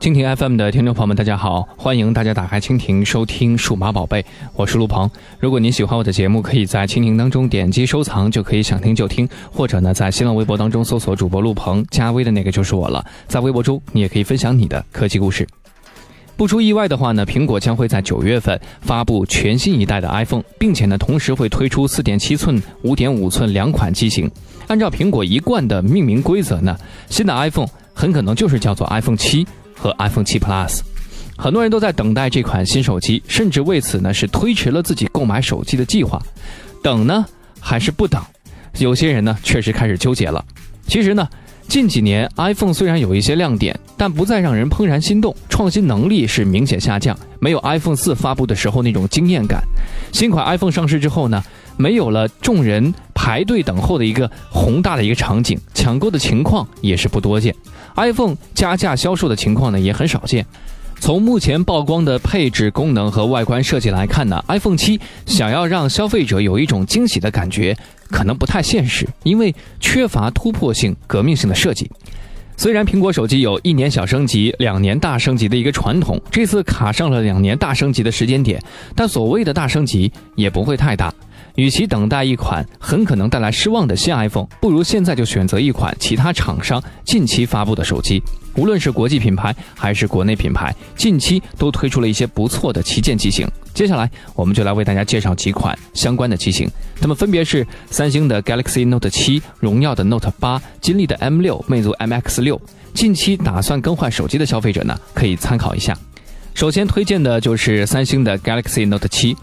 蜻蜓 FM 的听众朋友们，大家好！欢迎大家打开蜻蜓收听《数码宝贝》，我是陆鹏。如果您喜欢我的节目，可以在蜻蜓当中点击收藏，就可以想听就听；或者呢，在新浪微博当中搜索主播陆鹏，加微的那个就是我了。在微博中，你也可以分享你的科技故事。不出意外的话呢，苹果将会在九月份发布全新一代的 iPhone，并且呢，同时会推出四点七寸、五点五寸两款机型。按照苹果一贯的命名规则呢，新的 iPhone 很可能就是叫做 iPhone 七。和 iPhone 7 Plus，很多人都在等待这款新手机，甚至为此呢是推迟了自己购买手机的计划。等呢还是不等？有些人呢确实开始纠结了。其实呢，近几年 iPhone 虽然有一些亮点，但不再让人怦然心动，创新能力是明显下降，没有 iPhone 4发布的时候那种惊艳感。新款 iPhone 上市之后呢，没有了众人排队等候的一个宏大的一个场景，抢购的情况也是不多见。iPhone 加价销售的情况呢也很少见。从目前曝光的配置、功能和外观设计来看呢，iPhone 7想要让消费者有一种惊喜的感觉，可能不太现实，因为缺乏突破性、革命性的设计。虽然苹果手机有一年小升级、两年大升级的一个传统，这次卡上了两年大升级的时间点，但所谓的大升级也不会太大。与其等待一款很可能带来失望的新 iPhone，不如现在就选择一款其他厂商近期发布的手机。无论是国际品牌还是国内品牌，近期都推出了一些不错的旗舰机型。接下来，我们就来为大家介绍几款相关的机型，它们分别是三星的 Galaxy Note 7、荣耀的 Note 8、金立的 M6、魅族 MX6。近期打算更换手机的消费者呢，可以参考一下。首先推荐的就是三星的 Galaxy Note 7。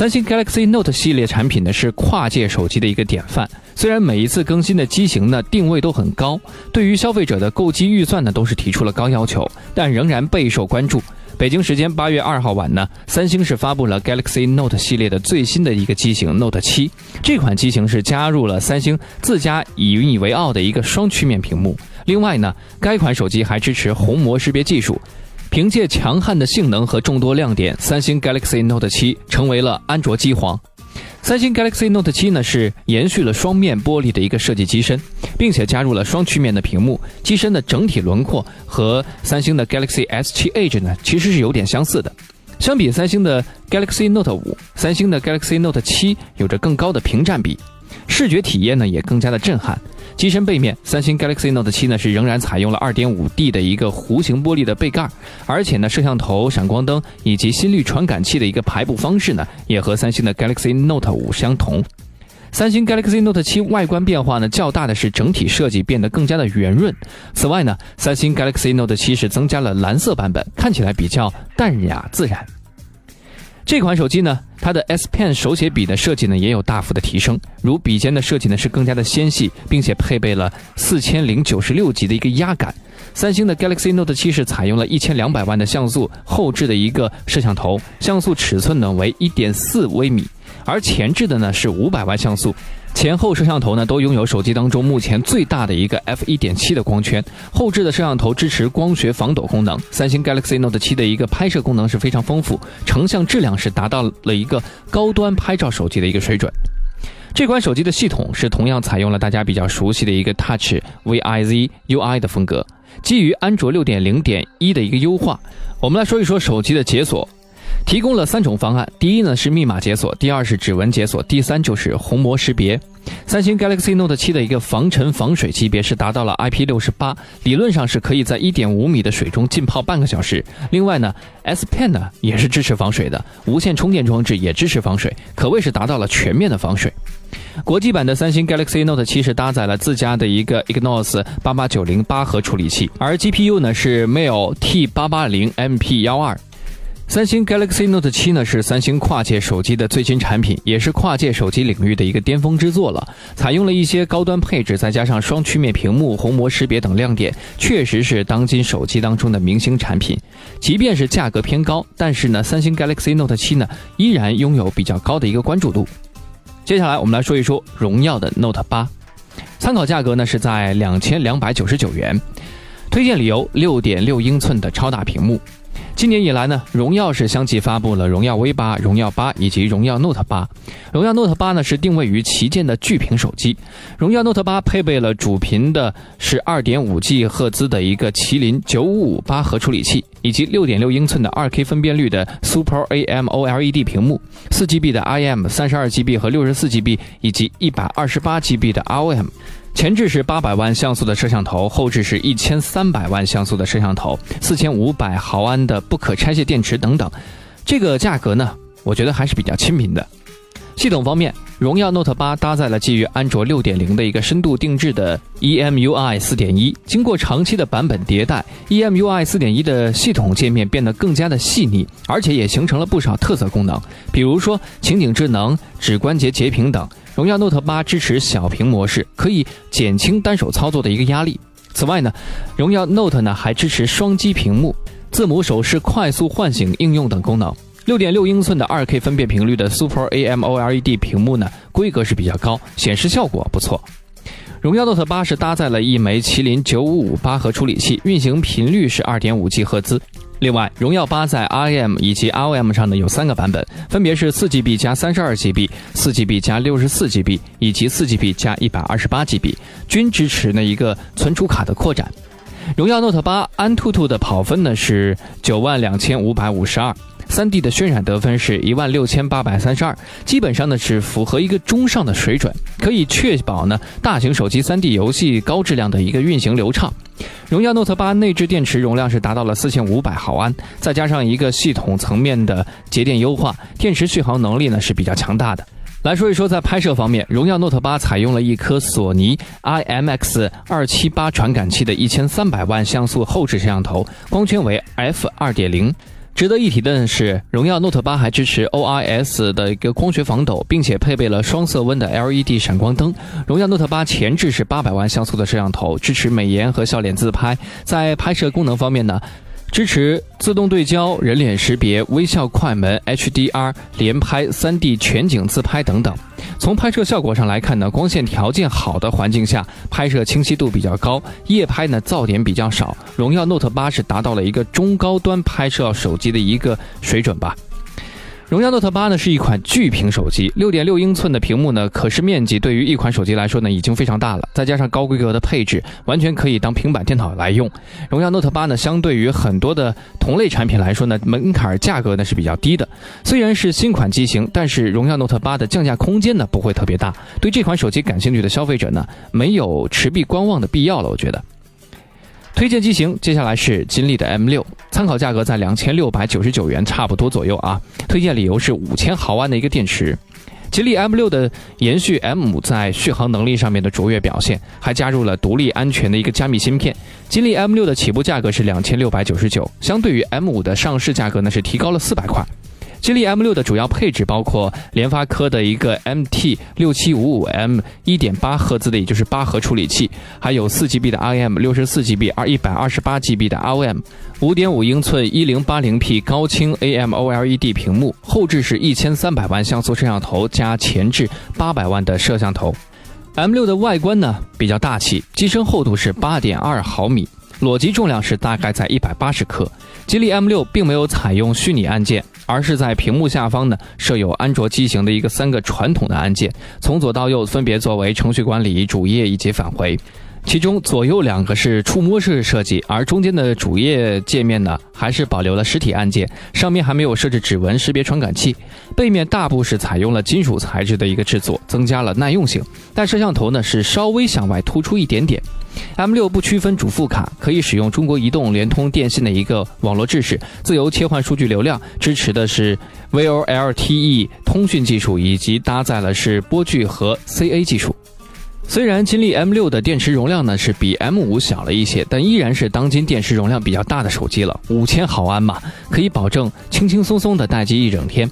三星 Galaxy Note 系列产品呢是跨界手机的一个典范。虽然每一次更新的机型呢定位都很高，对于消费者的购机预算呢都是提出了高要求，但仍然备受关注。北京时间八月二号晚呢，三星是发布了 Galaxy Note 系列的最新的一个机型 Note 7。这款机型是加入了三星自家引以为傲的一个双曲面屏幕。另外呢，该款手机还支持虹膜识别技术。凭借强悍的性能和众多亮点，三星 Galaxy Note 7成为了安卓机皇。三星 Galaxy Note 7呢是延续了双面玻璃的一个设计机身，并且加入了双曲面的屏幕。机身的整体轮廓和三星的 Galaxy S7 Edge 呢其实是有点相似的。相比三星的 Galaxy Note 5，三星的 Galaxy Note 7有着更高的屏占比，视觉体验呢也更加的震撼。机身背面，三星 Galaxy Note 7呢是仍然采用了 2.5D 的一个弧形玻璃的背盖，而且呢，摄像头、闪光灯以及心率传感器的一个排布方式呢，也和三星的 Galaxy Note 5相同。三星 Galaxy Note 7外观变化呢较大的是整体设计变得更加的圆润。此外呢，三星 Galaxy Note 7是增加了蓝色版本，看起来比较淡雅自然。这款手机呢，它的 S Pen 手写笔的设计呢也有大幅的提升，如笔尖的设计呢是更加的纤细，并且配备了四千零九十六级的一个压感。三星的 Galaxy Note 7是采用了一千两百万的像素后置的一个摄像头，像素尺寸呢为一点四微米，而前置的呢是五百万像素。前后摄像头呢都拥有手机当中目前最大的一个 f 一点七的光圈，后置的摄像头支持光学防抖功能。三星 Galaxy Note 7的一个拍摄功能是非常丰富，成像质量是达到了一个高端拍照手机的一个水准。这款手机的系统是同样采用了大家比较熟悉的一个 Touch Viz UI 的风格，基于安卓六点零点一的一个优化。我们来说一说手机的解锁。提供了三种方案，第一呢是密码解锁，第二是指纹解锁，第三就是虹膜识别。三星 Galaxy Note 7的一个防尘防水级别是达到了 IP68，理论上是可以在1.5米的水中浸泡半个小时。另外呢，S Pen 呢也是支持防水的，无线充电装置也支持防水，可谓是达到了全面的防水。国际版的三星 Galaxy Note 7是搭载了自家的一个 Exynos 8890八核处理器，而 GPU 呢是 m i l T880 MP12。三星 Galaxy Note 7呢是三星跨界手机的最新产品，也是跨界手机领域的一个巅峰之作了。采用了一些高端配置，再加上双曲面屏幕、虹膜识别等亮点，确实是当今手机当中的明星产品。即便是价格偏高，但是呢，三星 Galaxy Note 7呢依然拥有比较高的一个关注度。接下来我们来说一说荣耀的 Note 8，参考价格呢是在两千两百九十九元，推荐理由六点六英寸的超大屏幕。今年以来呢，荣耀是相继发布了荣耀 V 八、荣耀八以及荣耀 Note 八。荣耀 Note 八呢是定位于旗舰的巨屏手机。荣耀 Note 八配备了主频的是二点五 G 赫兹的一个麒麟九五五八核处理器，以及6.6英寸的 2K 分辨率的 Super AMOLED 屏幕，4GB 的 IM，32GB 和 64GB 以及 128GB 的 ROM。前置是八百万像素的摄像头，后置是一千三百万像素的摄像头，四千五百毫安的不可拆卸电池等等。这个价格呢，我觉得还是比较亲民的。系统方面，荣耀 Note 八搭载了基于安卓六点零的一个深度定制的 EMUI 四点一，经过长期的版本迭代，EMUI 四点一的系统界面变得更加的细腻，而且也形成了不少特色功能，比如说情景智能、指关节截屏等。荣耀 Note 八支持小屏模式，可以减轻单手操作的一个压力。此外呢，荣耀 Note 呢还支持双击屏幕、字母手势快速唤醒应用等功能。六点六英寸的二 K 分辨频率的 Super AMOLED 屏幕呢，规格是比较高，显示效果不错。荣耀 Note 八是搭载了一枚麒麟九五五八核处理器，运行频率是二点五 G 赫兹。另外，荣耀八在 IM 以及 ROM 上呢有三个版本，分别是四 GB 加三十二 GB、四 GB 加六十四 GB 以及四 GB 加一百二十八 GB，均支持呢一个存储卡的扩展。荣耀 Note 八安兔兔的跑分呢是九万两千五百五十二。三 D 的渲染得分是一万六千八百三十二，基本上呢是符合一个中上的水准，可以确保呢大型手机三 D 游戏高质量的一个运行流畅。荣耀 Note 八内置电池容量是达到了四千五百毫安，再加上一个系统层面的节电优化，电池续航能力呢是比较强大的。来说一说在拍摄方面，荣耀 Note 八采用了一颗索尼 IMX 二七八传感器的一千三百万像素后置摄像头，光圈为 f 二点零。值得一提的是，荣耀 Note 八还支持 OIS 的一个光学防抖，并且配备了双色温的 LED 闪光灯。荣耀 Note 八前置是八百万像素的摄像头，支持美颜和笑脸自拍。在拍摄功能方面呢？支持自动对焦、人脸识别、微笑快门、HDR 连拍、3D 全景自拍等等。从拍摄效果上来看呢，光线条件好的环境下拍摄清晰度比较高，夜拍呢噪点比较少。荣耀 Note 八是达到了一个中高端拍摄手机的一个水准吧。荣耀 Note 八呢是一款巨屏手机，六点六英寸的屏幕呢，可视面积对于一款手机来说呢已经非常大了，再加上高规格的配置，完全可以当平板电脑来用。荣耀 Note 八呢，相对于很多的同类产品来说呢，门槛价格呢是比较低的。虽然是新款机型，但是荣耀 Note 八的降价空间呢不会特别大。对这款手机感兴趣的消费者呢，没有持币观望的必要了，我觉得。推荐机型，接下来是金立的 M 六，参考价格在两千六百九十九元，差不多左右啊。推荐理由是五千毫安的一个电池。吉利 M 六的延续 M 五在续航能力上面的卓越表现，还加入了独立安全的一个加密芯片。吉利 M 六的起步价格是两千六百九十九，相对于 M 五的上市价格呢是提高了四百块。吉利 M 六的主要配置包括联发科的一个 MT 六七五五 M 一点八赫兹的，也就是八核处理器，还有四 GB 的 IM，六十四 GB 二一百二十八 GB 的 ROM，五点五英寸一零八零 P 高清 AMOLED 屏幕，后置是一千三百万像素摄像头加前置八百万的摄像头。M 六的外观呢比较大气，机身厚度是八点二毫米。裸机重量是大概在一百八十克。吉利 M 六并没有采用虚拟按键，而是在屏幕下方呢设有安卓机型的一个三个传统的按键，从左到右分别作为程序管理、主页以及返回。其中左右两个是触摸式设计，而中间的主页界面呢还是保留了实体按键，上面还没有设置指纹识别传感器。背面大部是采用了金属材质的一个制作，增加了耐用性。但摄像头呢是稍微向外突出一点点。M 六不区分主副卡，可以使用中国移动、联通、电信的一个网络制式，自由切换数据流量，支持的是 VoLTE 通讯技术，以及搭载了是波距和 CA 技术。虽然金立 M 六的电池容量呢是比 M 五小了一些，但依然是当今电池容量比较大的手机了，五千毫安嘛，可以保证轻轻松松的待机一整天。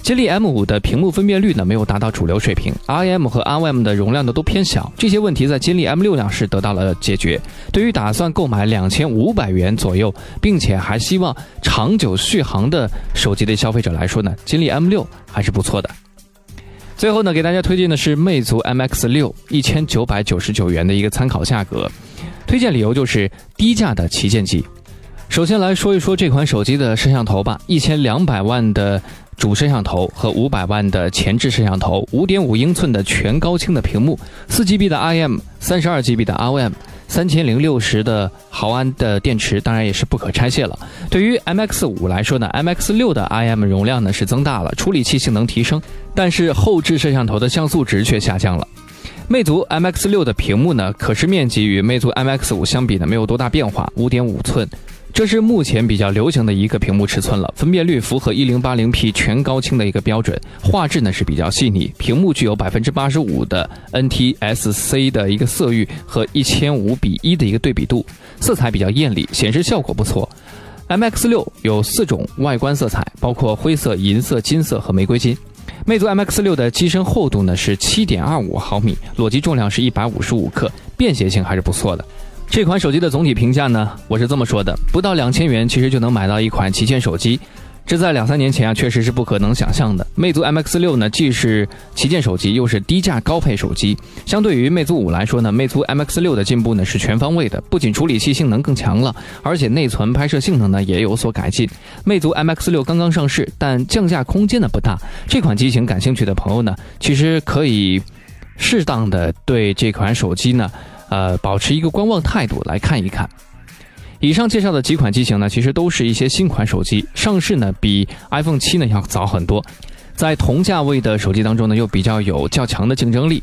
金立 M 五的屏幕分辨率呢没有达到主流水平，ROM 和 ROM 的容量呢都偏小，这些问题在金立 M 六上是得到了解决。对于打算购买两千五百元左右，并且还希望长久续航的手机的消费者来说呢，金立 M 六还是不错的。最后呢，给大家推荐的是魅族 MX 六，一千九百九十九元的一个参考价格，推荐理由就是低价的旗舰机。首先来说一说这款手机的摄像头吧，一千两百万的主摄像头和五百万的前置摄像头，五点五英寸的全高清的屏幕，四 GB 的 IM，三十二 GB 的 ROM。三千零六十的毫安的电池，当然也是不可拆卸了。对于 MX 五来说呢，MX 六的 IM 容量呢是增大了，处理器性能提升，但是后置摄像头的像素值却下降了。魅族 MX 六的屏幕呢，可视面积与魅族 MX 五相比呢没有多大变化，五点五寸。这是目前比较流行的一个屏幕尺寸了，分辨率符合一零八零 P 全高清的一个标准，画质呢是比较细腻，屏幕具有百分之八十五的 NTSC 的一个色域和一千五比一的一个对比度，色彩比较艳丽，显示效果不错。MX 六有四种外观色彩，包括灰色、银色、金色和玫瑰金。魅族 MX 六的机身厚度呢是七点二五毫米，裸机重量是一百五十五克，便携性还是不错的。这款手机的总体评价呢，我是这么说的：不到两千元，其实就能买到一款旗舰手机，这在两三年前啊，确实是不可能想象的。魅族 MX 六呢，既是旗舰手机，又是低价高配手机。相对于魅族五来说呢，魅族 MX 六的进步呢是全方位的，不仅处理器性能更强了，而且内存、拍摄性能呢也有所改进。魅族 MX 六刚刚上市，但降价空间呢不大。这款机型感兴趣的朋友呢，其实可以适当的对这款手机呢。呃，保持一个观望态度来看一看。以上介绍的几款机型呢，其实都是一些新款手机，上市呢比 iPhone 七呢要早很多。在同价位的手机当中呢，又比较有较强的竞争力。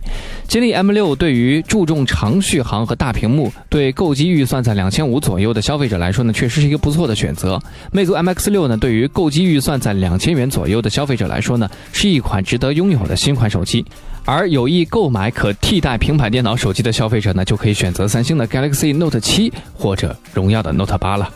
金立 M6 对于注重长续航和大屏幕，对购机预算在两千五左右的消费者来说呢，确实是一个不错的选择。魅族 MX6 呢，对于购机预算在两千元左右的消费者来说呢，是一款值得拥有的新款手机。而有意购买可替代平板电脑手机的消费者呢，就可以选择三星的 Galaxy Note 7或者荣耀的 Note 八了。